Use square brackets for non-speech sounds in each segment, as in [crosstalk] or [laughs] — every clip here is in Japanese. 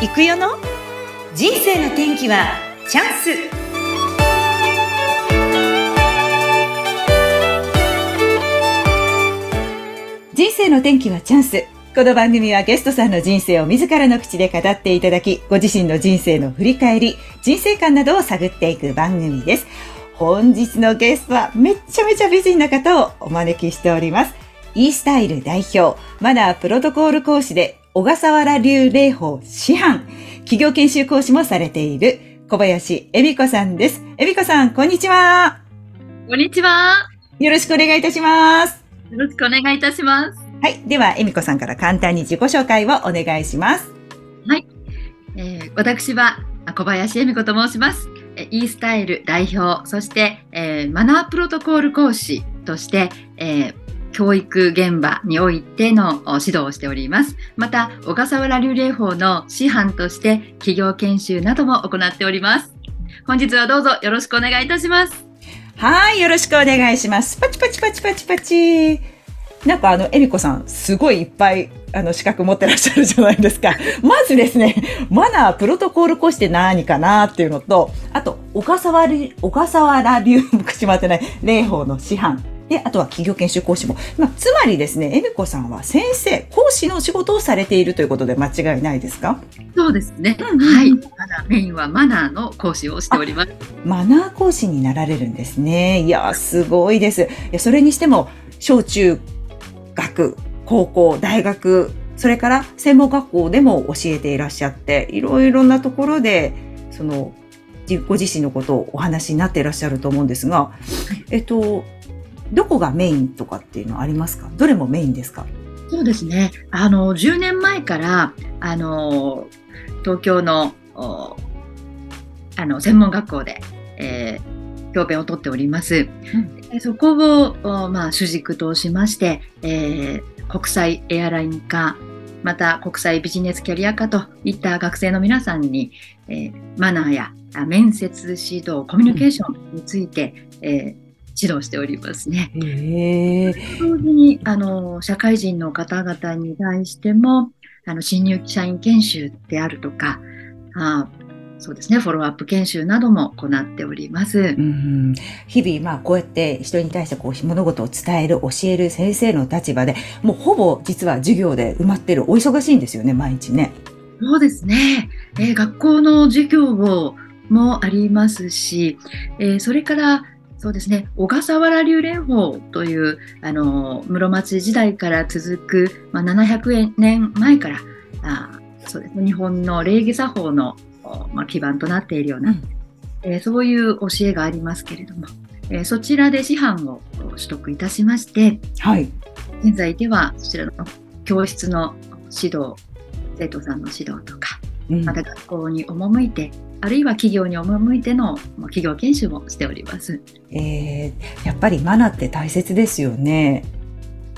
行くよの？人生の天気はチャンス人生の天気はチャンスこの番組はゲストさんの人生を自らの口で語っていただき、ご自身の人生の振り返り、人生観などを探っていく番組です。本日のゲストはめちゃめちゃ美人な方をお招きしております。e スタイル代表、マナープロトコール講師で小笠原流霊法師範、企業研修講師もされている小林恵美子さんです。恵美子さん、こんにちは。こんにちは。よろしくお願いいたします。よろしくお願いいたします。はい。では、恵美子さんから簡単に自己紹介をお願いします。はい。えー、私は小林恵美子と申します。e スタイル代表、そして、えー、マナープロトコール講師として、えー教育現場においての指導をしております。また、小笠原流霊法の師範として企業研修なども行っております。本日はどうぞよろしくお願いいたします。はい、よろしくお願いします。パチパチパチパチパチ。なんかあの、エミコさん、すごいいっぱい、あの、資格持ってらっしゃるじゃないですか。[laughs] まずですね、マナープロトコール講師って何かなっていうのと、あと、小笠原、小笠原流、[laughs] 口回ってない、霊法の師範。で、あとは企業研修講師も。まあ、つまりですね、エミコさんは先生、講師の仕事をされているということで間違いないですか？そうですね。うんうん、はい。マナー、メインはマナーの講師をしております。マナー講師になられるんですね。いや、すごいです。いや、それにしても、小中学、高校、大学、それから専門学校でも教えていらっしゃって、いろいろなところで、その、ご自身のことをお話になっていらっしゃると思うんですが、えっと、どこがメインとかっていうのはありますか？どれもメインですか？そうですね。あの、10年前から、あの、東京の、あの、専門学校で、えー、教鞭をとっております。うん、そこを、まあ、主軸としまして、えー、国際エアライン化、また国際ビジネスキャリア化といった学生の皆さんに、えー、マナーや面接指導、コミュニケーションについて、うん、えー指導しておりますね。同時にあの社会人の方々に対してもあの新入社員研修であるとかあそうですね、フォローアップ研修なども行っております。うん、日々、まあ、こうやって人に対してこう物事を伝える、教える先生の立場で、もうほぼ実は授業で埋まってる、お忙しいんですよね、毎日ね。そうですね。えー、学校の授業もありますし、えー、それからそうですね。小笠原流蓮法というあの室町時代から続く、まあ、700年前からあそうです、ね、日本の礼儀作法の、まあ、基盤となっているような、うん、えー、そういう教えがありますけれども、えー、そちらで師範を取得いたしまして、はい、現在ではそちらの教室の指導生徒さんの指導とか、うん、また学校に赴いてあるいは企業に赴いての企業研修もしております。えー、やっぱりマナーって大切ですよね。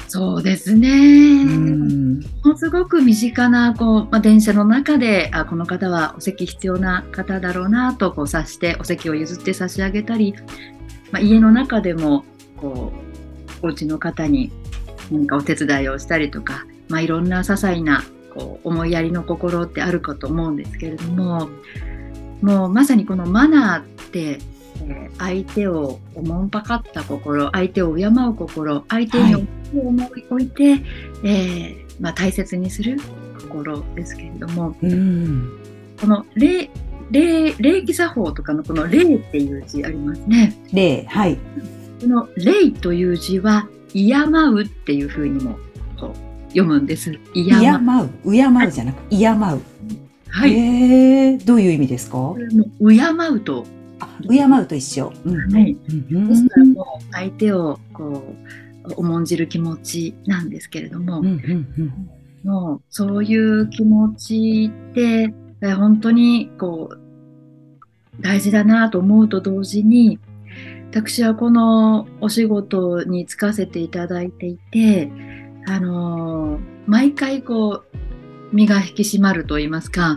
そうですね。ものすごく身近なこう、まあ、電車の中であこの方はお席必要な方だろうなとこう察してお席を譲って差し上げたり、まあ、家の中でもこうお家の方に何かお手伝いをしたりとか、まあ、いろんな些細なこう思いやりの心ってあるかと思うんですけれどももうまさにこのマナーって、えー、相手をおもんぱかった心相手を敬う心相手に思い置いて、はい、えー、まあ、大切にする心ですけれども、うん、この礼礼礼儀作法とかのこの礼っていう字ありますね。礼はい。この礼という字は敬うっていうふうにもこう読むんです。敬う。敬う。敬うじゃなく、敬う。はい。えー、どういう意味ですか？敬うと。敬うと一緒。うん、はい。ですからもう相手をこう重んじる気持ちなんですけれども、うんうんうん、もうそういう気持ちって本当にこう大事だなと思うと同時に私はこのお仕事に就かせていただいていてあの毎回こう身が引き締まると言いますか、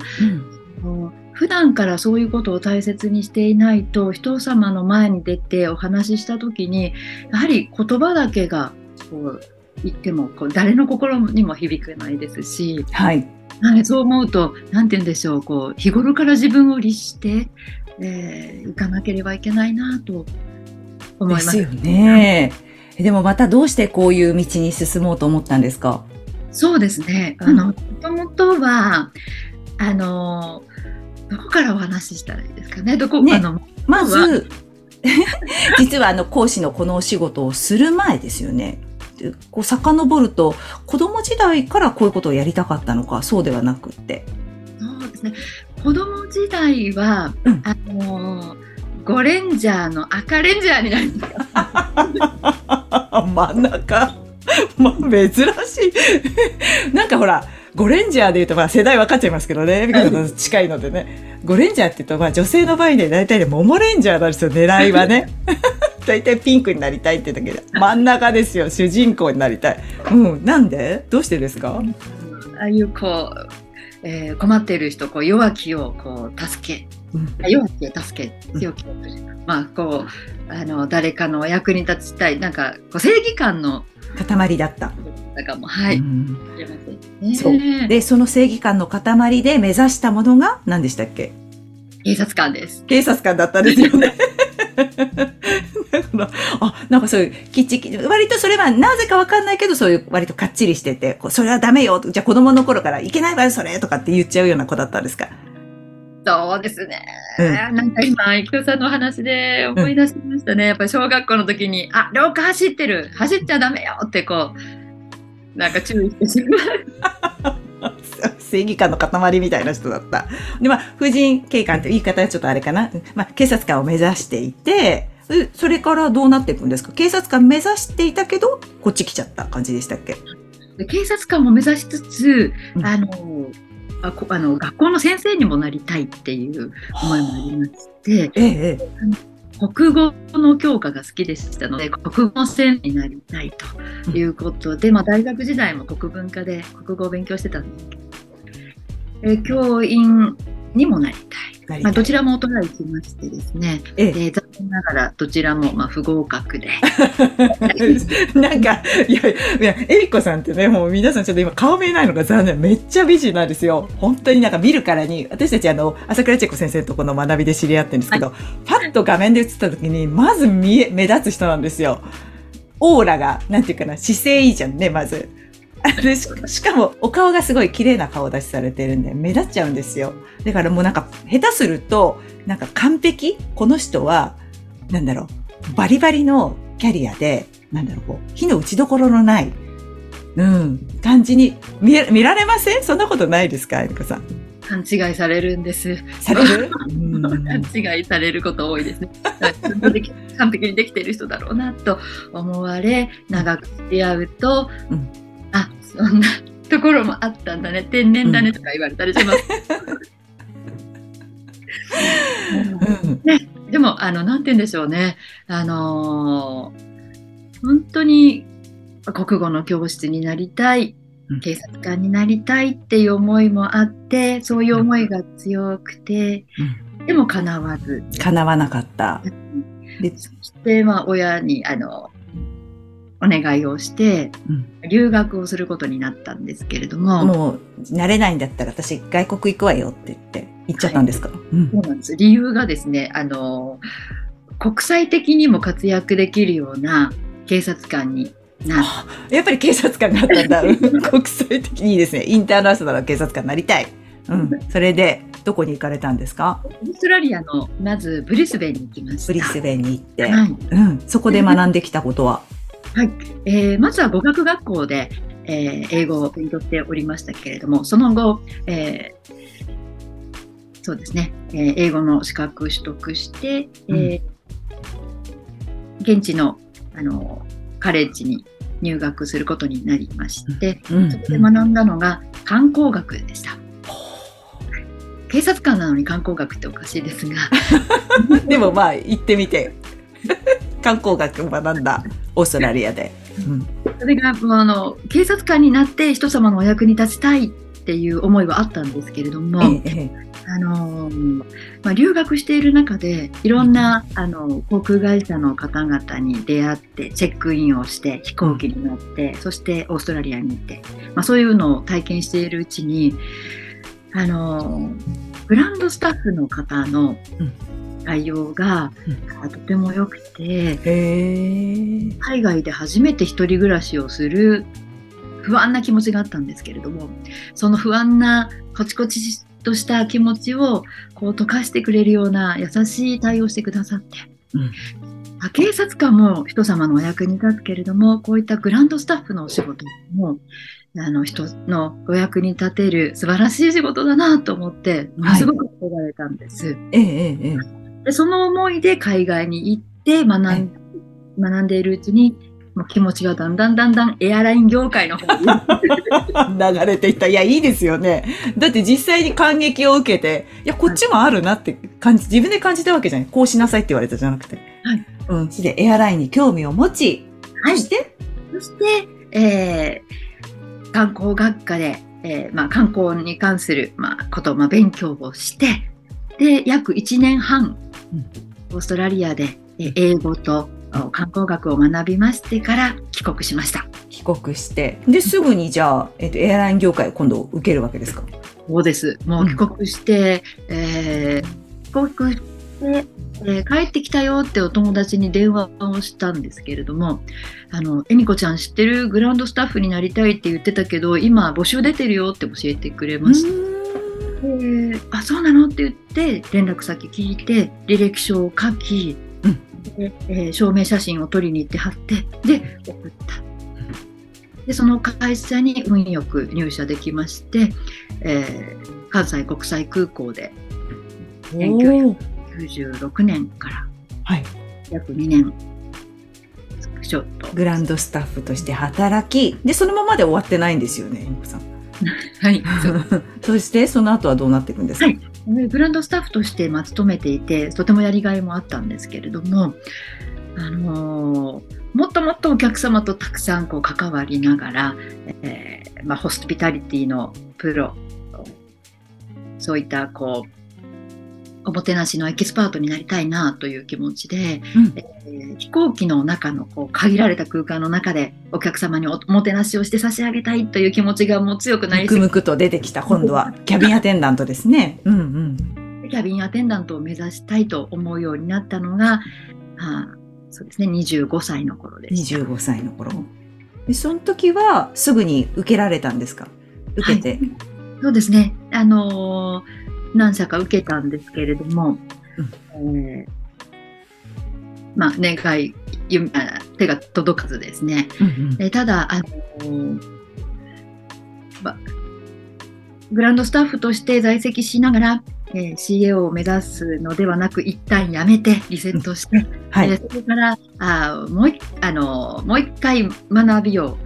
うん、普段からそういうことを大切にしていないと人様の前に出てお話しした時にやはり言葉だけがこう言ってもこう誰の心にも響かないですし、はい、はい、そう思うと、なんて言うんでしょう、こう日頃から自分を律して、えー、行かなければいけないなと思います。ですよね。でもまたどうしてこういう道に進もうと思ったんですか？そうですね。あの、もともとは、あの、どこからお話ししたらいいですかね？どこ、ね、あの、まず、[laughs] 実はあの講師のこのお仕事をする前ですよね。こう遡ると子供時代からこういうことをやりたかったのかそうではなくってそうですね子供時代は、うん、あのゴレンジャーの赤レンジャーになりました真ん中。まあ珍しい。なんかほらゴレンジャーで言うとまあ世代分かっちゃいますけどね。美香さんと近いのでね。ゴレンジャーって言うとまあ女性の場合で大体でモモレンジャーなんですよ狙いはね。[laughs] 大体ピンクになりたいってだけで。真ん中ですよ。主人公になりたい、うん、なんで？どうしてですか？ああいうこう、えー、困っている人こう弱気をこう助け、うん、弱気を助け強気を、うん、まあこうあの誰かの役に立ちたいなんかこう正義感の塊だった。かもはい、うんね、そうでその正義感の塊で目指したものが何でしたっけ？警察官です。警察官だったんですよね。[laughs] あ、なんかそういう、きっちき、割とそれはなぜかわかんないけど、そういう割とかっちりしてて、それはダメよ。じゃあ子供の頃からいけないわよ、それとかって言っちゃうような子だったんですか？そうですね。うん、なんか今、生田さんの話で思い出しましたね。うん、やっぱり小学校の時に、あ、廊下走ってる。走っちゃダメよってこう、なんか注意してしまう。[laughs] 正義感の塊みたいな人だった。で、まあ、婦人警官って言い方はちょっとあれかな。まあ、警察官を目指していて、それからどうなっていくんですか？警察官目指していたけど、こっち来ちゃった感じでしたっけ？警察官を目指しつつ、うん、あの、ああの学校の先生にもなりたいっていう思いもありまして、ええ、国語の教科が好きでしたので国語先生になりたいということで、まあ、大学時代も国文科で国語を勉強してたんですけどえ教員にもなりたい。まあ、どちらもトライしましてですね、えええー、残念ながらどちらもまあ不合格で。[laughs] なんか、いや、いや、えりこさんってね、もう皆さんちょっと今顔見えないのが残念。めっちゃ美人なんですよ。本当になんか見るからに、私たちあの、朝倉千恵子先生とこの学びで知り合ってるんですけど、はい、パッと画面で映った時に、まず見え、目立つ人なんですよ。オーラが、なんていうかな、姿勢いいじゃんね、まず。しかもお顔がすごい綺麗な顔出しされてるんで目立っちゃうんですよ。だからもうなんか下手するとなんか完璧？この人はなんだろうバリバリのキャリアでなんだろうこう火の打ちどころのないうん感じに見見られません？そんなことないですか？えりこさん。勘違いされるんです。される？[laughs] 勘違いされること多いですね。完璧にできている人だろうなと思われ、長く付き合うと、うん、あそんなところもあったんだね。天然だねとか言われたりします。うん。ね、でもあのなんて言うんでしょうね。あのー、本当に国語の教室になりたい警察官になりたいっていう思いもあってそういう思いが強くて、うん、でも叶わず。叶わなかった。でそしてまあ親にあのお願いをして、留学をすることになったんですけれども。もう、慣れないんだったら私外国行くわよって言って行っちゃったんですか、はいうん、そうなんです。理由がですね、あの、国際的にも活躍できるような警察官になやっぱり警察官になったんだ。[laughs] 国際的にですね。インターナショナル警察官になりたい。うん。それで、どこに行かれたんですか？オーストラリアの、まずブリスベンに行きました。ブリスベンに行って。はい、うん。そこで学んできたことは？はい、えー、まずは語学学校で、えー、英語を勉強しておりましたけれども、その後、えー、そうですね、えー、英語の資格取得して、うん、えー、現地のあのカレッジに入学することになりまして、うん、そこで学んだのが観光学でした。警察官なのに観光学っておかしいですが。[laughs] でもまあ行ってみて観光学学んだオーストラリアで。うん、それがあの警察官になって人様のお役に立ちたいっっていう思いはあったんですけれども、ええあのまあ、留学している中でいろんなあの航空会社の方々に出会ってチェックインをして飛行機に乗ってそしてオーストラリアに行って、まあ、そういうのを体験しているうちにあのグランドスタッフの方の対応が、とても良くて海外で初めて一人暮らしをする不安な気持ちがあったんですけれどもその不安なこちこちとした気持ちをこう溶かしてくれるような優しい対応してくださって、うん、警察官も人様のお役に立つけれどもこういったグランドスタッフのお仕事もあの人のお役に立てる素晴らしい仕事だなと思ってものすごく憧れたんです。はい、えええでその思いで海外に行って学ん,、学んでいるうちにもう気持ちがだんだんだんだんエアライン業界の方に [laughs] 流れていった。いや、いいですよね。だって実際に感激を受けて、いや、こっちもあるなって感じ、自分で感じたわけじゃない。こうしなさいって言われたじゃなくて。はい。うん。で、エアラインに興味を持ち、はい。そして、そして、えー、観光学科で、えー、まあ、観光に関する、まあ、こと、まあ、勉強をして、で、約1年半、うん、オーストラリアで、えー、英語と観光学を学びましてから帰国しました。帰国してですぐにじゃあ、えっと、エアライン業界今度受けるわけですか？そうです。もう帰国して、うん、えー、帰国して、えー、帰ってきたよってお友達に電話をしたんですけれども「あの恵美子ちゃん知ってるグランドスタッフになりたいって言ってたけど今募集出てるよ」って教えてくれました。えー、あそうなの？って言って連絡先聞いて履歴書を書きで、えー、証明写真を撮りに行って貼ってで送った。でその会社に運よく入社できまして、えー、関西国際空港で1996年から約2年ちょっと。グランドスタッフとして働きでそのままで終わってないんですよね、さん。はい。[laughs] そしてその後はどうなっていくんですか？はいグランドスタッフとしてまあ勤めていてとてもやりがいもあったんですけれども、あのー、もっともっとお客様とたくさんこう関わりながら、えーまあ、ホスピタリティのプロそういったこうおもてなしのエキスパートになりたいなという気持ちで、うん、えー、飛行機の中のこう限られた空間の中でお客様におもてなしをして差し上げたいという気持ちがもう強くなりむくむくと出てきた今度は。キャビンアテンダントですね。うんうん、キャビンアテンダントを目指したいと思うようになったのが、あ、そうですね25歳の頃です。25歳の頃。でその時はすぐに受けられたんですか？受けて、はい、そうですね。あのー何社か受けたんですけれども、うん、えー、まあ、願い手が届かずですね、うんうん、えただあのま、グランドスタッフとして在籍しながら、えー、CAO を目指すのではなく一旦やめてリセットして、はい、えー、それからあもうあのもう一回学びを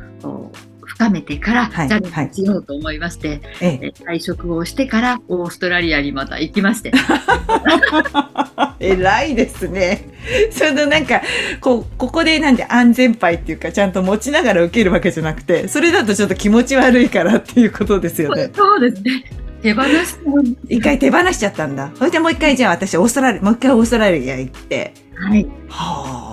深めてから、はい、じゃあしようと思いまして、はい、退職をしてからオーストラリアにまた行きまして。[laughs] 偉いですね。そのなんかこここでなんで安全牌っていうかちゃんと持ちながら受けるわけじゃなくてそれだとちょっと気持ち悪いからっていうことですよね。そうですね。手放し一回手放しちゃったんだ。それでもう一回じゃあ私オーストラリアもう一回オーストラリア行って。はい。はあ。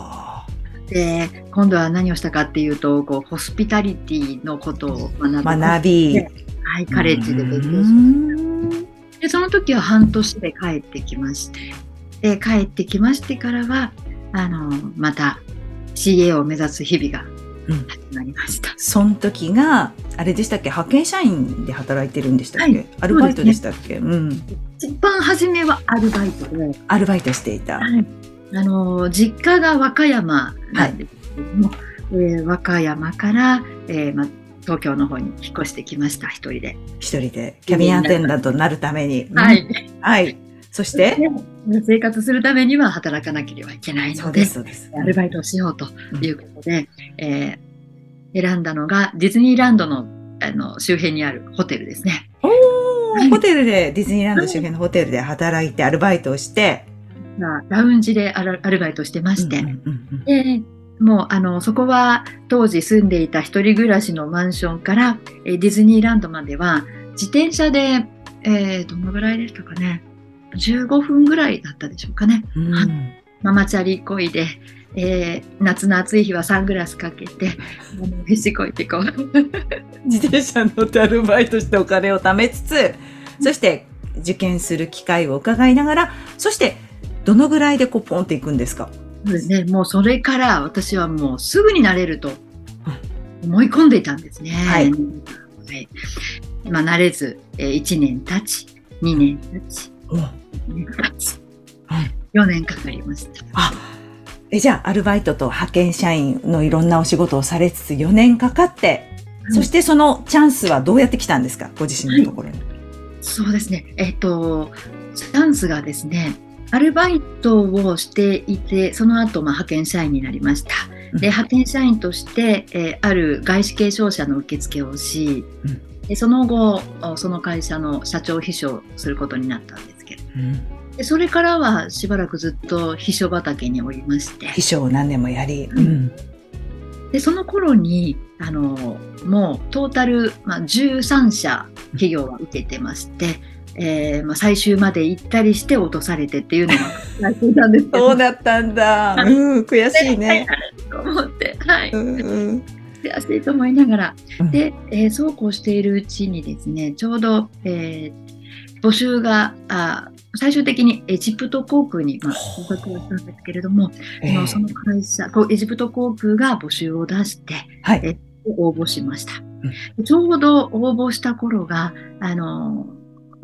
で今度は何をしたかっていうとこうホスピタリティのことを学び。はい、カレッジで勉強しました。でその時は半年で帰ってきましてで帰ってきましてからはあのまた CA を目指す日々が始まりました、うん、その時があれでしたっけ？派遣社員で働いてるんでしたっけ、はい、アルバイトでしたっけ？う、ね、うん、一番初めはアルバイトで。アルバイトしていた、はいあの実家が和歌山なんですけども、はい、えー、和歌山から、えーま、東京の方に引っ越してきました一人で。一人で。キャビンアテンダントになるために、はい、はい、そして？生活するためには働かなければいけないのでアルバイトをしようということで、うん、えー、選んだのがディズニーランドのあの周辺にあるホテルですね。ホテルでディズニーランド周辺のホテルで働いてアルバイトをして、ラウンジでアルバイトしてまして、でもうあのそこは当時住んでいた一人暮らしのマンションからえディズニーランドまでは自転車で、えー、どのぐらいでしたかね。15分ぐらいだったでしょうかね。うんママチャリこいで、えー夏の暑い日はサングラスかけて、[laughs] あのへしこいてこう。[laughs] 自転車乗ってアルバイトしてお金を貯めつつ、そして受験する機会を伺いながら、そしてどのぐらいでこうポンっていくんですか？そうですね、もうそれから私はもうすぐになれると思い込んでいたんですね。はい。はい。まあ、慣れず、えー、1年経ち、2年経ち、4年経ちはい、4年かかりました。あ、え、じゃあアルバイトと派遣社員のいろんなお仕事をされつつ4年かかって、そしてそのチャンスはどうやって来たんですかご自身のところに。そうですね、えっ、と、チャンスがですね、アルバイトをしていて、その後、まあ、派遣社員になりました。うん。で、派遣社員として、えーある外資系商社の受付をし、うん。でその後、おその会社の社長秘書をすることになったんですけれど。うん。でそれからはしばらくずっと秘書畑におりまして。秘書を何年もやり。ううん。でその頃にあのもうトータル、まあ、13社企業は受けてまして、えーまあ、最終まで行ったりして落とされてっていうのがやっていたんですけど。そうだったんだ。うん、悔しいね。と思って、はい、うんうん。悔しいと思いながら、うん。で、えーそうこうしているうちにですねちょうど、えー募集があ最終的にエジプト航空に、まあ、合格をしたんですけれども、えー。その会社エジプト航空が募集を出してはい。え応募しました。ちょうど応募した頃があの、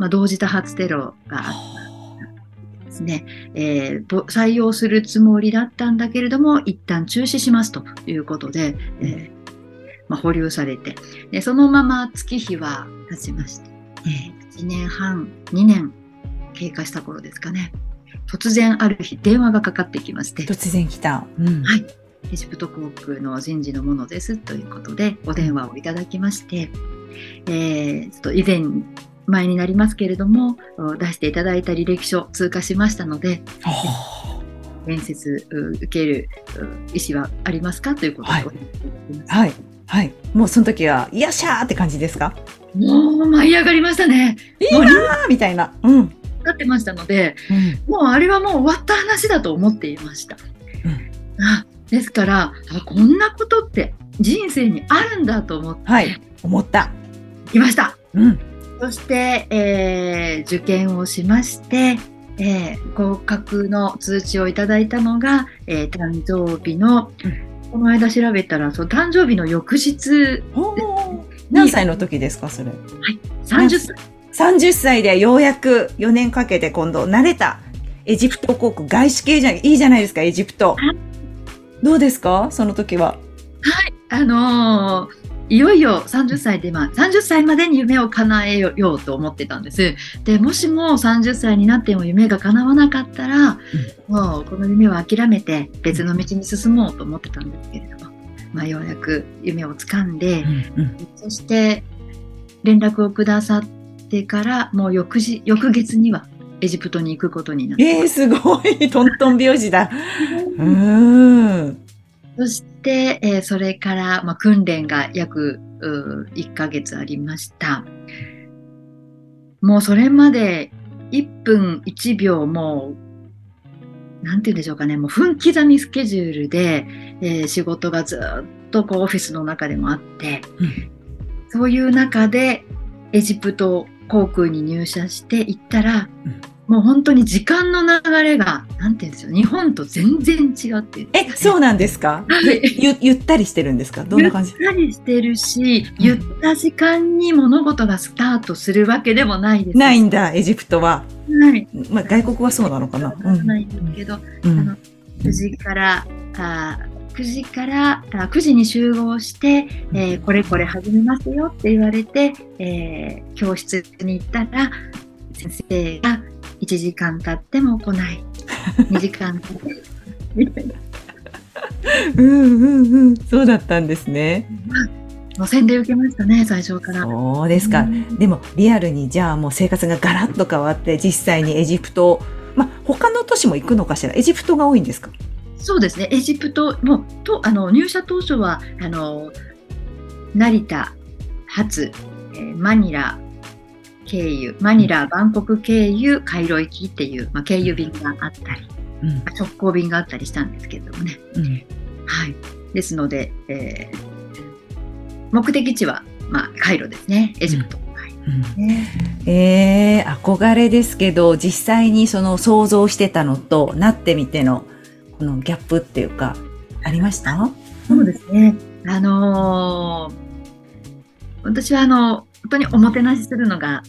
まあ、同時多発テロがあったんですね、えーぼ採用するつもりだったんだけれども一旦中止しますということで、えーまあ、保留されて。でそのまま月日は経ちまして、えー1年半2年経過した頃ですかね。突然ある日電話がかかってきまして。突然来た。うん。はい。エジプト航空の人事のものですということでお電話をいただきまして、えーちょっと以前前になりますけれどもお出していただいた履歴書通過しましたのでは面接う受けるう意思はありますか？ということではいはい。はい。もうその時は、よっしゃーって感じですか？もう舞い上がりましたねいいなーみたいな。うん。うんなってましたのでもうあれはもう終わった話だと思っていました。あですからあこんなことって人生にあるんだと思ってはい。思った。いました。うん。そして、えー受験をしまして、えー合格の通知をいただいたのが、えー誕生日の、この間調べたらそう誕生日の翌日。何歳の時ですか、それ？30歳？30歳でようやく4年かけて今度慣れたエジプト航空外資系じゃいいじゃないですかエジプト。はい。どうですかその時は？あのーいよいよ30歳で、まあ、30歳までに夢を叶えようと思ってたんです。でもしも30歳になっても夢が叶わなかったら、もうこの夢は諦めて別の道に進もうと思ってたんですけれども、まあ、ようやく夢をつかんで、うんそして連絡をくださってからもう翌日翌月にはエジプトに行くことになって、えー、すごい。トントン拍子だ。[laughs] うーん。そして、えーそれから、まあ、訓練が約うー1ヶ月ありました。もうそれまで1分1秒もう、なんて言うんでしょうかね、もう分刻みスケジュールで、えー仕事がずっとこうオフィスの中でもあって、うん。そういう中でエジプト航空に入社して行ったら、うんもう本当に時間の流れが、なんて言うんですよ、日本と全然違ってえそうなんですか？はい。ゆゆゆったりしてるんですか？どんな感じ？ゆったりしてるし、うん。ゆった時間に物事がスタートするわけでもないです。ないんだエジプトは、はい。まあ、外国はそうなのかな、うん。ないんですけど、うん。あの9時から、あ9時からあ9時に集合して、えーこれこれ始めますよって言われて、えー教室に行ったら、先生が1時間経っても来ない。[laughs] 2時間経って。みたいな。うんうんうん。そうだったんですね。もう洗礼受けましたね、最初から。そうですか、うん。でもリアルにじゃあもう生活がガラッと変わって実際にエジプトまあ他の都市も行くのかしら？エジプトが多いんですか？そうですね、エジプトもとあの入社当初はあの成田、発、えーマニラ、経由、マニラ、バンコク経由、カイロ行きっていう、まあ、経由便があったり、うん直行便があったりしたんですけれどもね。うんはい。ですので、えー目的地は、まあ、カイロですね。エジプト。はいうんねえー、憧れですけど実際にその想像してたのとなってみてのこのギャップっていうかありました？そうですね。あのー私はあの、本当におもてなしするのが、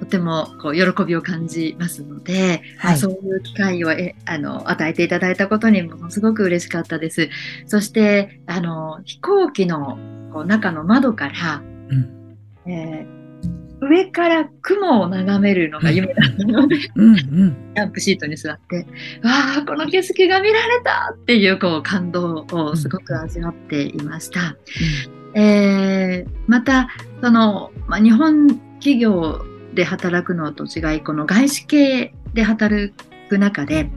とてもこう喜びを感じますので、はい。そういう機会をえあの与えていただいたことにものすごく嬉しかったです。そして、あの、飛行機のこう中の窓から、うん。えー上から雲を眺めるのが夢だったので、うん。うんキャンプシートに座って、わあ、この景色が見られたっていうこう感動をすごく味わっていました。えーまた、その、まあ、日本企業で働くのと違い、この外資系で働く中で、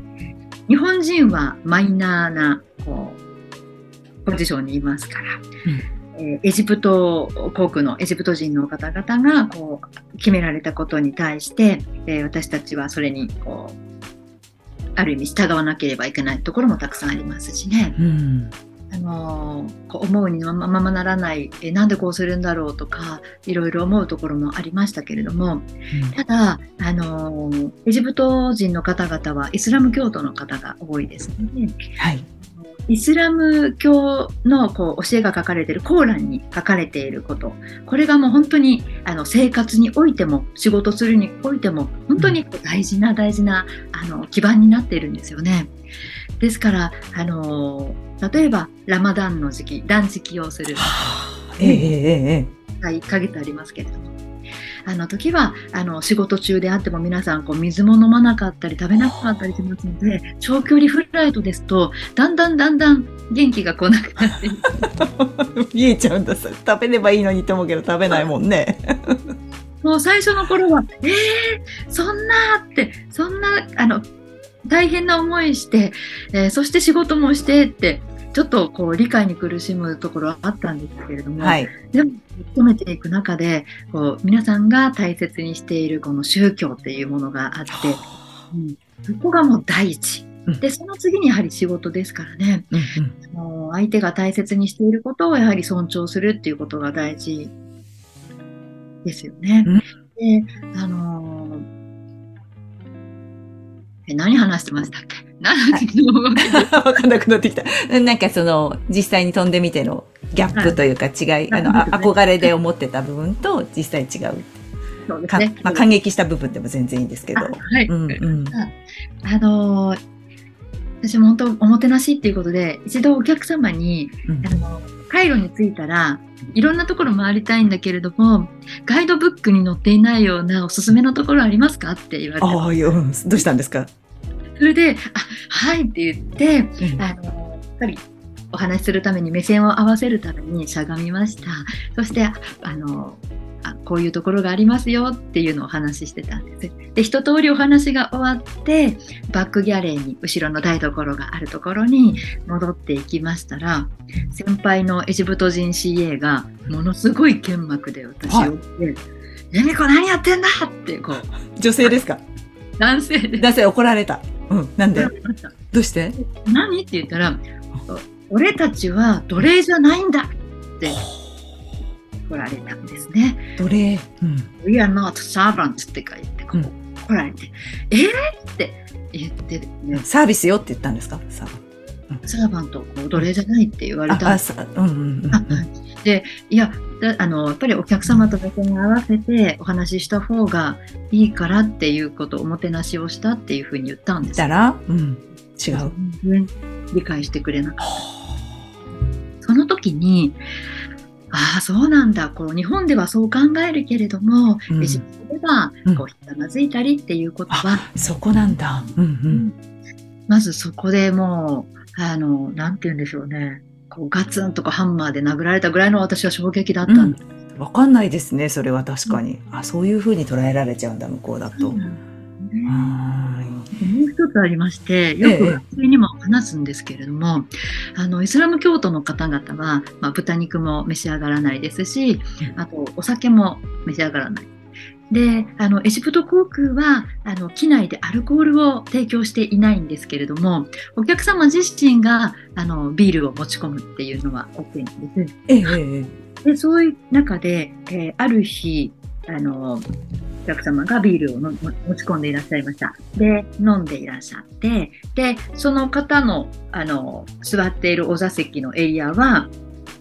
日本人はマイナーなこうポジションにいますから、えーエジプト航空のエジプト人の方々がこう決められたことに対して、えー私たちはそれにこうある意味従わなければいけないところもたくさんありますしね。うんあのーこう思うにままままならない、えなんでこうするんだろうとかいろいろ思うところもありましたけれどもただ、あのーエジプト人の方々はイスラム教徒の方が多いですのではい。イスラム教のこう教えが書かれているコーランに書かれていること。これがもう本当にあの生活においても仕事するにおいても本当に大事な大事なあの基盤になっているんですよね。ですから、あの例えばラマダンの時期断食をする。ええ。えええ1ヶ月ありますけれども。あの時はあの仕事中であっても皆さんこう水も飲まなかったり食べなかったりしますので長距離フライトですとだんだんだんだん元気が来なくなって [laughs] 見えちゃうんださ食べればいいのにと思うけど食べないもんね。[laughs] もう最初の頃は、えー、そんなって、そんな、あの、大変な思いして、えーそして仕事もしてって、ちょっとこう理解に苦しむところはあったんですけれども、はい。でも、努めていく中で、こう皆さんが大切にしているこの宗教っていうものがあって、うん。そこがもう第一。うん。で、その次にやはり仕事ですからね、うんうん。もう相手が大切にしていることをやはり尊重するっていうことが大事ですよね。うん。で、あのーえ何話してましたっけ？何の時の動きでわかんなくなってきた。なんかその、実際に飛んでみてのギャップというか違い、あの、あ憧れで思ってた部分と実際違う。かそうですね。まあ、感激した部分でも全然いいんですけど。あはい。うんうん。あのー私も本当おもてなしっていうことで一度お客様にうんあのカイロに着いたらいろんなところ回りたいんだけれどもガイドブックに載っていないようなおすすめのところありますかって言われてああ、どうしたんですか？それで「あはい」って言ってうん。あのやっぱりお話しするために目線を合わせるためにしゃがみました。そしてあのあこういうところがありますよっていうのをお話ししてたんです。で一通りお話が終わってバックギャレーに後ろの台所があるところに戻っていきましたら先輩のエジプト人 CA がものすごい剣幕で私を追って「由美子何やってんだ!」ってこう女性ですか？[laughs] 男性で男性怒られた。うん。なんで？どうして何？って言ったら、お俺たちは奴隷じゃないんだ！って来られたんですね。奴隷。うん。We are not servants って書いて、こうう来られて、えー、って言って、ね、サービスよって言ったんですか？サーサーバント、こう奴隷じゃないって言われたんです。さ、うんうんうんあはいで、いや、だあの、やっぱりお客様と目線に合わせてお話しした方がいいからっていうことをおもてなしをしたっていうふうに言ったんです。したら、うん。違う。全然理解してくれなかった。その時に、ああ、そうなんだ。こう日本ではそう考えるけれども、うんエジではうんこうひざまずいたりっていうことは、そこなんだ。うんうん。まずそこでもう、あの、なんて言うんでしょうね。こうガツンとかハンマーで殴られたぐらいの私は衝撃だったんです。わかんないですね、それは確かに。あ、そういうふうに捉えられちゃうんだ、向こうだと。うんはーいもう一つありまして、よく学生にも話すんですけれども、あのイスラム教徒の方々は、まあ、豚肉も召し上がらないですし、あとお酒も召し上がらない。で、あの、エジプト航空は、あの、機内でアルコールを提供していないんですけれども、お客様自身が、あの、ビールを持ち込むっていうのは OK なんです。ええで、そういう中で、えーある日、あの、お客様がビールを持ち込んでいらっしゃいました。で、飲んでいらっしゃって、で、その方の、あの、座っているお座席のエリアは、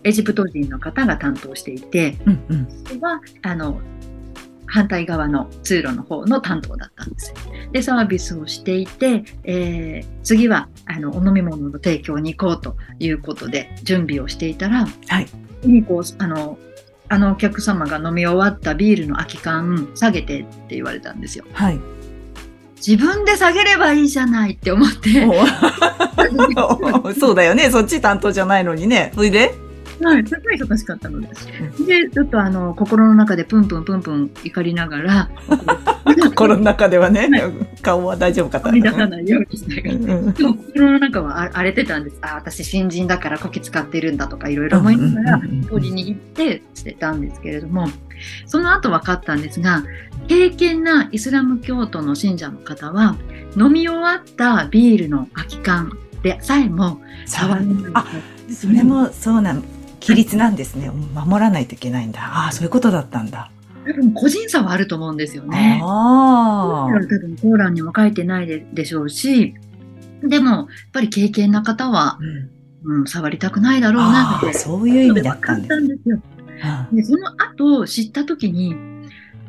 エジプト人の方が担当していて、うんうん。それは、あの、反対側の通路の方の担当だったんです。で、サービスをしていて、えー次は、あの、お飲み物の提供に行こうということで、準備をしていたら、はい。にこう、あの、あのお客様が飲み終わったビールの空き缶下げてって言われたんですよ。はい。自分で下げればいいじゃないって思って、お [laughs] そうだよね。そっち担当じゃないのにね。それで？はい、すごい忙しかったのです。で、ちょっとあの、心の中でプンプンプンプン怒りながら、心の中ではねは、顔は大丈夫か飛び出さないようにしながら。うんうんでも心の中はあ荒れてたんです。あ、私新人だからこき使ってるんだとかいろいろ思いながらうんうんうんうん、取りに行ってしてたんですけれども、その後分かったんですが、敬虔なイスラム教徒の信者の方は、飲み終わったビールの空き缶でさえも触らない。あそれもそうなん、規律なんですね。守らないといけないんだ。ああ、そういうことだったんだ。多分個人差はあると思うんですよね。あ多分コーランにも書いてないででしょうし、でも、やっぱり敬虔な方はあ、、うんうん、触りたくないだろうなってああ、そういう意味だったん分かです。ったんですよ。うんで、その後知った時に、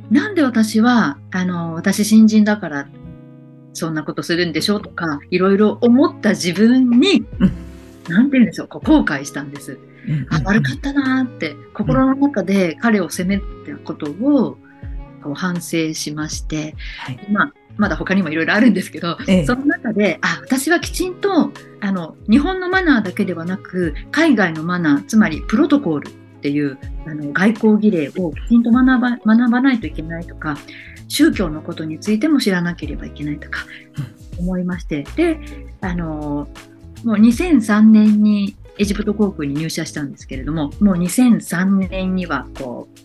なんで私は、あの、私新人だから、そんなことするんでしょうとか、いろいろ思った自分に、うんなんて言うんでしょう、こう後悔したんです。あ、悪かったなーって、心の中で彼を責めたことを、こう反省しまして、はい。まあ、まだ他にもいろいろあるんですけど、ええ。その中で、あ、私はきちんと、あの、日本のマナーだけではなく、海外のマナー、つまりプロトコールっていう、あの、外交儀礼をきちんと学ば、学ばないといけないとか、宗教のことについても知らなければいけないとか、思いまして、で、あの、もう2003年にエジプト航空に入社したんですけれども、もう2003年には、こう、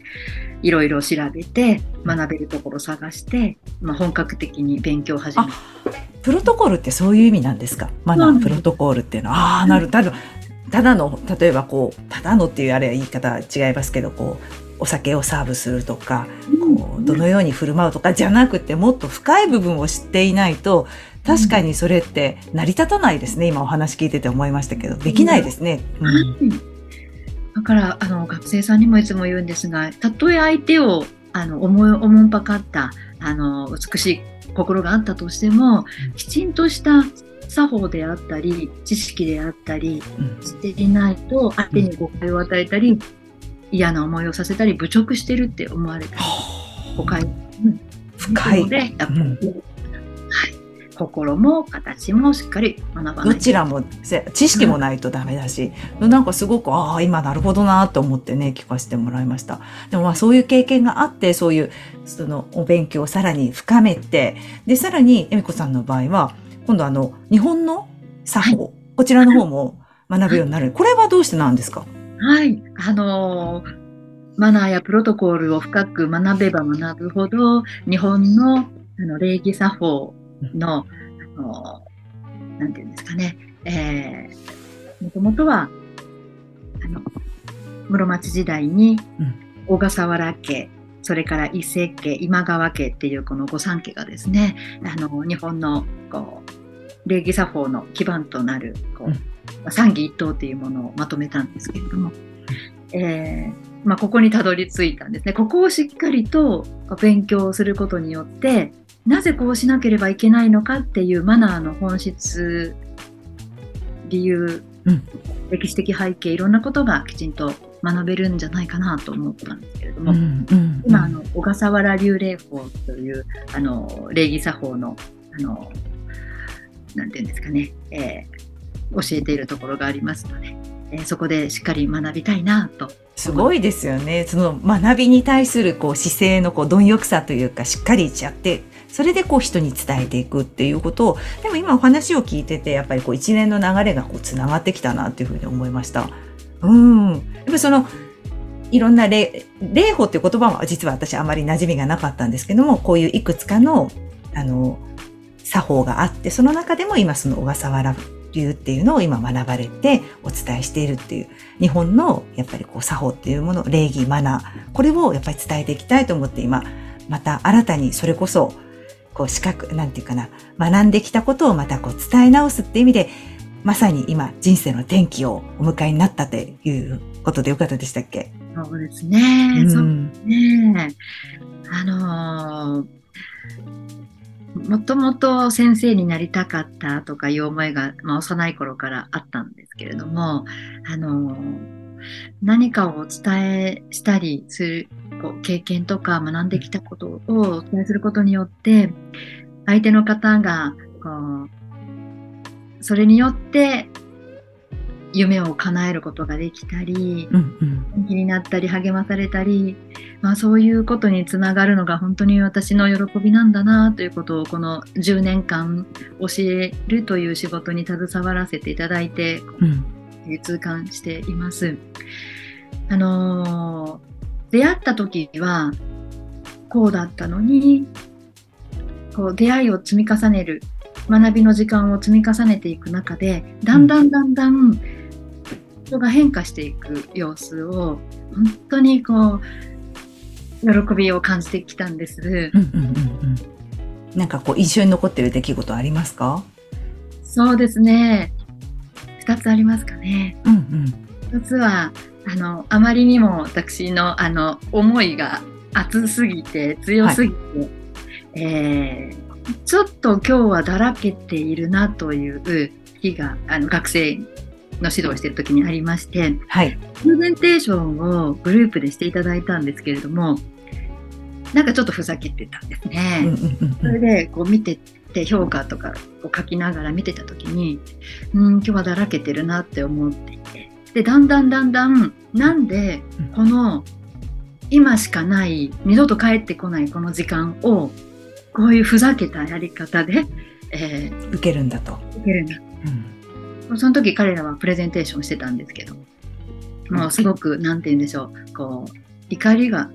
いろいろ調べて、学べるところ探して、まあ、本格的に勉強を始めて。プロトコールってそういう意味なんですか？プロトコールっていうの。は。ああ、なるただ、ただの、例えばこう、ただのっていうあれは言い方違いますけど、こう、お酒をサーブするとか、こうどのように振る舞うとかじゃなくて、もっと深い部分を知っていないと、確かにそれって成り立たないですね。今お話聞いてて思いましたけど、できないですね。うん。だからあの学生さんにもいつも言うんですがたとえ相手をあの思いおもんぱかったあの美しい心があったとしてもきちんとした作法であったり知識であったりうん。していないと相手に誤解を与えたり嫌な思いをさせたり侮辱してるって思われたり誤解。深い。の。で心も形もしっかり学ばないどちらもせ知識もないとダメだし、なんかすごく、ああ、今なるほどなと思ってね、聞かせてもらいました。でもまあそういう経験があって、そういう、そのお勉強をさらに深めて、で、さらに、恵美子さんの場合は、今度あの、日本の作法、こちらの方も学ぶようになる。これはどうしてなんですか？はい、あのーマナーやプロトコールを深く学べば学ぶほど、日本のあの礼儀作法の、あのーなんていうんですかね、えー、もともとは、あの、室町時代にうん。小笠原家、それから伊勢家、今川家っていうこの御三家がですね、あの、日本のこう礼儀作法の基盤となる、こう、三義一統っていうものをまとめたんですけれども、えーまあ、ここにたどり着いたんですね。ここをしっかりと勉強することによって、なぜこうしなければいけないのかっていうマナーの本質、理由、うん歴史的背景、いろんなことがきちんと学べるんじゃないかなと思ったんですけれども、うんうん今、あの、小笠原流礼法という、あの、礼儀作法の、あの、なんていうんですかね、えー教えているところがありますので、えーそこでしっかり学びたいなと。すごいですよね。その学びに対するこう姿勢のこう貪欲さというか、しっかりやって、それでこう人に伝えていくっていうことを、でも今お話を聞いてて、やっぱりこう一連の流れがこうつながってきたなっていうふうに思いました。うん。やっぱりその、いろんな礼、礼法っていう言葉は実は私あまり馴染みがなかったんですけども、こういういくつかの、あの、作法があって、その中でも今その小笠原流っていうのを今学ばれてお伝えしているっていう、日本のやっぱりこう作法っていうもの、礼儀、マナー、これをやっぱり伝えていきたいと思って今、また新たにそれこそ、こう資格、なんていうかな、学んできたことをまたこう伝え直すっていう意味で、まさに今人生の転機をお迎えになったということでよかったでしたっけ？そうですね。うん、そうね。あのー、もともと先生になりたかったとかいう思いが、まあ、幼い頃からあったんですけれども、あの、何かをお伝えしたりするこう経験とか学んできたことをお伝えすることによって相手の方がこうそれによって夢を叶えることができたり、うんうん、気になったり励まされたり、まあ、そういうことにつながるのが本当に私の喜びなんだなということをこの10年間教えるという仕事に携わらせていただいて、うん、痛感しています。あのー、出会った時はこうだったのにこう出会いを積み重ねる学びの時間を積み重ねていく中でだんだんだんだん人が変化していく様子を本当にこう喜びを感じてきたんです。うんうんうんうん、なんかこう印象に残ってる出来事ありますか？そうですね。二つありますかね。うんうん、つはあのあまりにも私のあの思いが熱すぎて強すぎて、はい、えーちょっと今日はだらけているなという日があの学生の指導をしている時にありまして、はい、プレゼンテーションをグループでしていただいたんですけれどもなんかちょっとふざけてたんですね。それでこう見てて評価とかを書きながら見てた時にうん今日はだらけてるなって思っていてでだんだんだんだんなんでこの今しかない二度と帰ってこないこの時間をこういうふざけたやり方で、えー、受けるんだと。受けるんだ。うん、その時彼らはプレゼンテーションしてたんですけど、もうすごく、なんて言うんでしょう、こう、怒りが、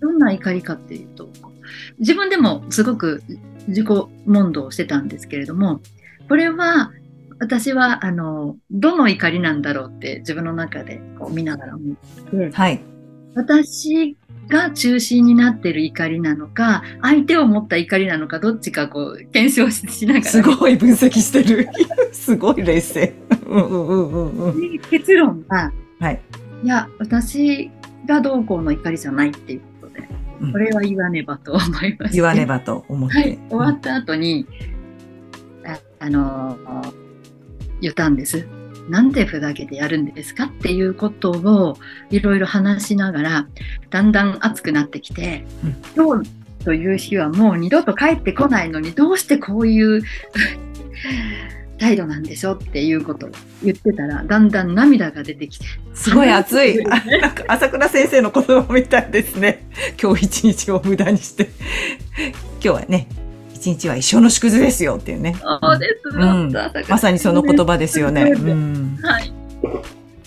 どんな怒りかっていうと、自分でもすごく自己問答をしてたんですけれども、これは私はあのどの怒りなんだろうって自分の中でこう見ながら思って、はい、私が中心になってる怒りなのか相手を持った怒りなのかどっちかこう検証しながら。すごい分析してる。[laughs] すごい冷静。結論は、はい、いや私がどうこうの怒りじゃないっていうことで、うん、これは言わねばと思いました言わねばと思って、はい、終わった後に、うん、ああの言ったんですなんでふざけてやるんですかっていうことをいろいろ話しながらだんだん熱くなってきて、うん、今日という日はもう二度と帰ってこないのにどうしてこういう [laughs] 態度なんでしょっていうことを言ってたらだんだん涙が出てきてすごい熱い。[laughs] 朝倉先生の言葉みたいですね。今日一日を無駄にして。今日はね一日は一生の縮図ですよっていうね。そうです、うん、まさにその言葉ですよね。うん、はい。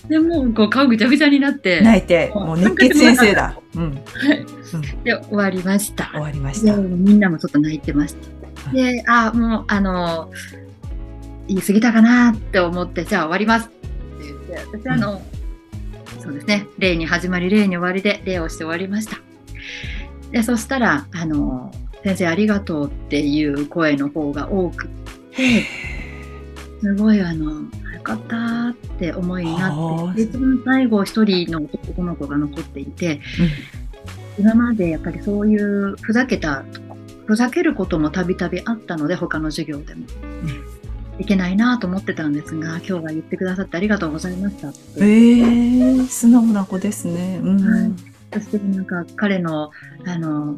でもこう顔ぐちゃぐちゃになって泣いてもう熱血先生だ。うん。はい。で終わりました。終わりました。みんなもちょっと泣いてました。で、あもうあの言い過ぎたかなって思ってじゃあ終わりますって言って私あの、うん、そうですね例に始まり例に終わりで礼をして終わりました。でそしたらあの先生ありがとうっていう声の方が多くてすごいあのよかったって思いになって一番最後一人の男の子が残っていて、うん、今までやっぱりそういうふざけたふざけることもたびたびあったので他の授業でも。うん。いけないなと思ってたんですが今日は言ってくださってありがとうございましたえー、素直な子ですね、うん、はい、そしてなんか彼のあの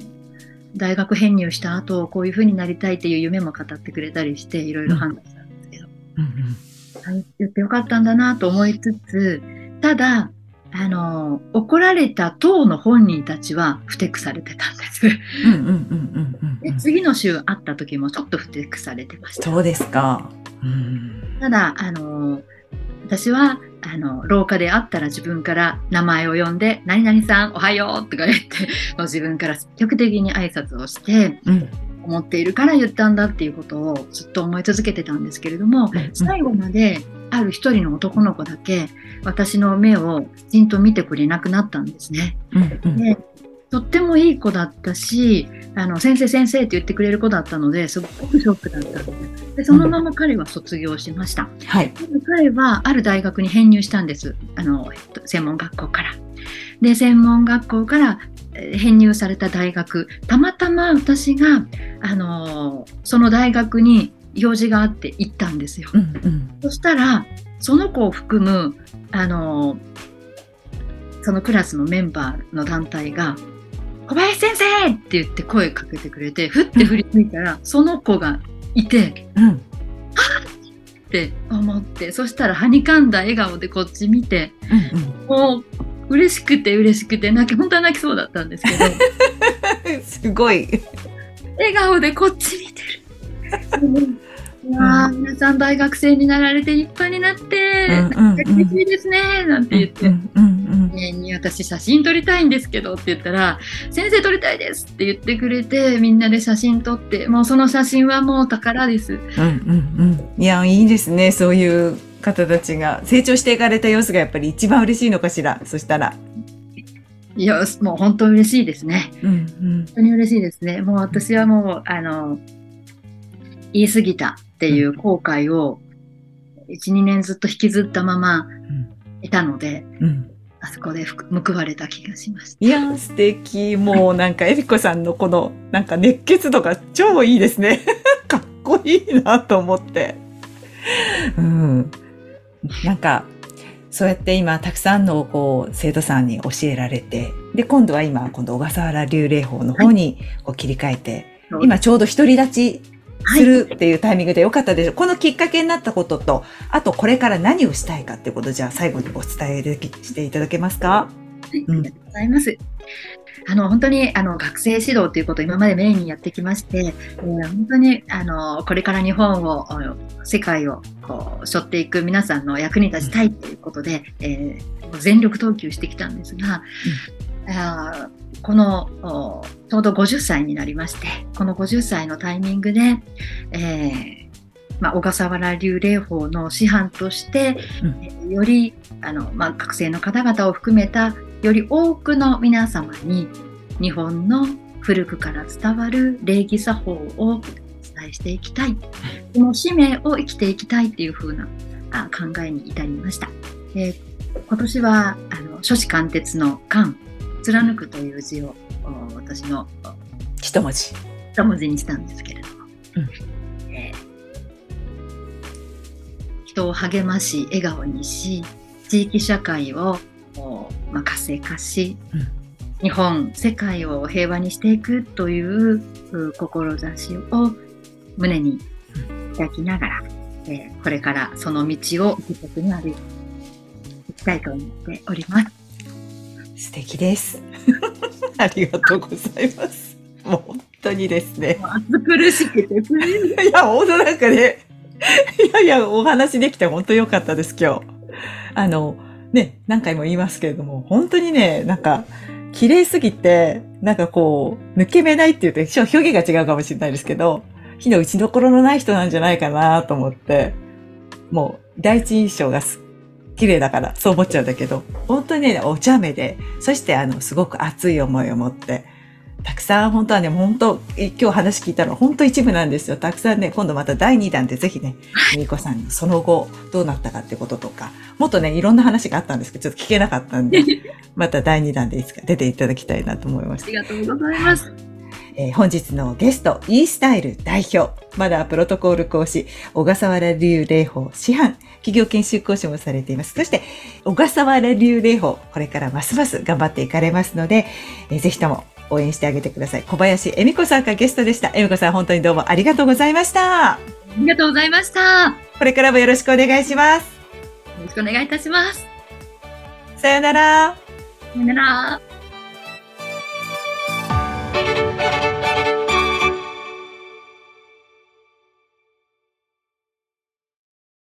大学編入した後こういうふうになりたいっていう夢も語ってくれたりしていろいろ判断したんですけど、うんうん、言ってよかったんだなと思いつつただあの怒られた党の本人たちはふてくされてたんです。で次の週会った時もちょっとふてくされてました。そうですか。うん、ただあの私はあの廊下で会ったら自分から名前を呼んで「何々さんおはよう」とか言って [laughs] もう自分から積極的に挨拶をして、うん。思っているから言ったんだっていうことをずっと思い続けてたんですけれども、うん。最後まである一人の男の子だけ私の目をきちんと見てくれなくなったんですね。うんうん。でとってもいい子だったしあの先生先生って言ってくれる子だったのですごくショックだったんですでそのまま彼は卒業しました。はい。で彼はある大学に編入したんですあのえっと専門学校から。で専門学校からえー編入された大学たまたま私が、あのーその大学に用事があって行ったんですよ。うんうんそしたらその子を含む、あのーそのクラスのメンバーの団体が「小林先生!」って言って声かけてくれてふって振り向いたらその子がいて。うんって思ってそしたらはにかんだ笑顔でこっち見てうんもう嬉しくて嬉しくて泣き本当は泣きそうだったんですけどうん [laughs] すごい。笑顔でこっち見てる。[laughs] いやー皆さん大学生になられて立派になって、うんうんうん嬉しいですねなんて言って、うんうんうんねに私写真撮りたいんですけどって言ったら先生撮りたいですって言ってくれてみんなで写真撮ってもうその写真はもう宝です。うんうんうん。いや、いいですね。そういう方たちが成長していかれた様子がやっぱり一番嬉しいのかしら？そしたら。いやもう本当嬉しいですね。うんうん。本当に嬉しいですね。もう私はもう、あの、言い過ぎたっていう後悔を、1、2年ずっと引きずったままいたので、うん。あそこで報われた気がしました。いやー、素敵。もうなんか、エリコさんのこの、なんか熱血度が超いいですね。[laughs] かっこいいなと思って。うん。なんか、そうやって今、たくさんのこう、生徒さんに教えられて、で、今度は今、今度小笠原流霊法の方にこう切り替えて、今ちょうど独り立ちするっていうタイミングでよかったでしょう。このきっかけになったことと、あとこれから何をしたいかっていうことをじゃあ最後にお伝えできしていただけますか？はい、ありがとうございます。あの本当にあの学生指導ということを今までメインにやってきまして、えー本当にあのこれから日本を世界をこう背負っていく皆さんの役に立ちたいということで、えー全力投球してきたんですが、あーこのおちょうど50歳になりましてこの50歳のタイミングで、えーまあ、小笠原流霊法の師範として、うんえーよりあの、まあ、学生の方々を含めたより多くの皆様に日本の古くから伝わる礼儀作法をお伝えしていきたいその使命を生きていきたいっていう風なあ考えに至りました。えー今年はあの書士貫徹の「貫」貫くという字をお私のお一文字。一文字にしたんですけれども、うんえー人を励まし笑顔にし地域社会をおまあ、活性化し、うん日本世界を平和にしていくというう志を胸に抱きながら、えーこれからその道を一歩に歩いていきたいと思っております。素敵です。[laughs] ありがとうございます。もう本当にですね。暑苦しくて、[laughs] いや、本当なんかね、いやいや、お話できて本当良かったです、今日。あの、ね、何回も言いますけれども、本当にね、なんか、綺麗すぎて、なんかこう、抜け目ないって言うと、表現が違うかもしれないですけど、火の打ちどころのない人なんじゃないかなと思って、もう、第一印象がす綺麗だから、そう思っちゃうんだけど、本当にね、お茶目で、そしてあの、すごく熱い思いを持って、たくさん本当はね、本当、い今日話聞いたのは本当一部なんですよ。たくさんね、今度また第2弾でぜひね、みーこさんのその後どうなったかってこととか、もっとね、いろんな話があったんですけど、ちょっと聞けなかったんで、[laughs] また第2弾でいつか出ていただきたいなと思いましたありがとうございます。えー本日のゲスト、e スタイル代表、まだプロトコール講師、小笠原流霊法師範、企業研修講師もされています。そして、小笠原流霊法、これからますます頑張っていかれますので、えーぜひとも応援してあげてください。小林恵美子さんがゲストでした。恵美子さん、本当にどうもありがとうございました。ありがとうございました。よこれからもよろしくお願いします。ろしくお願いいたします。さよなら。さよなら。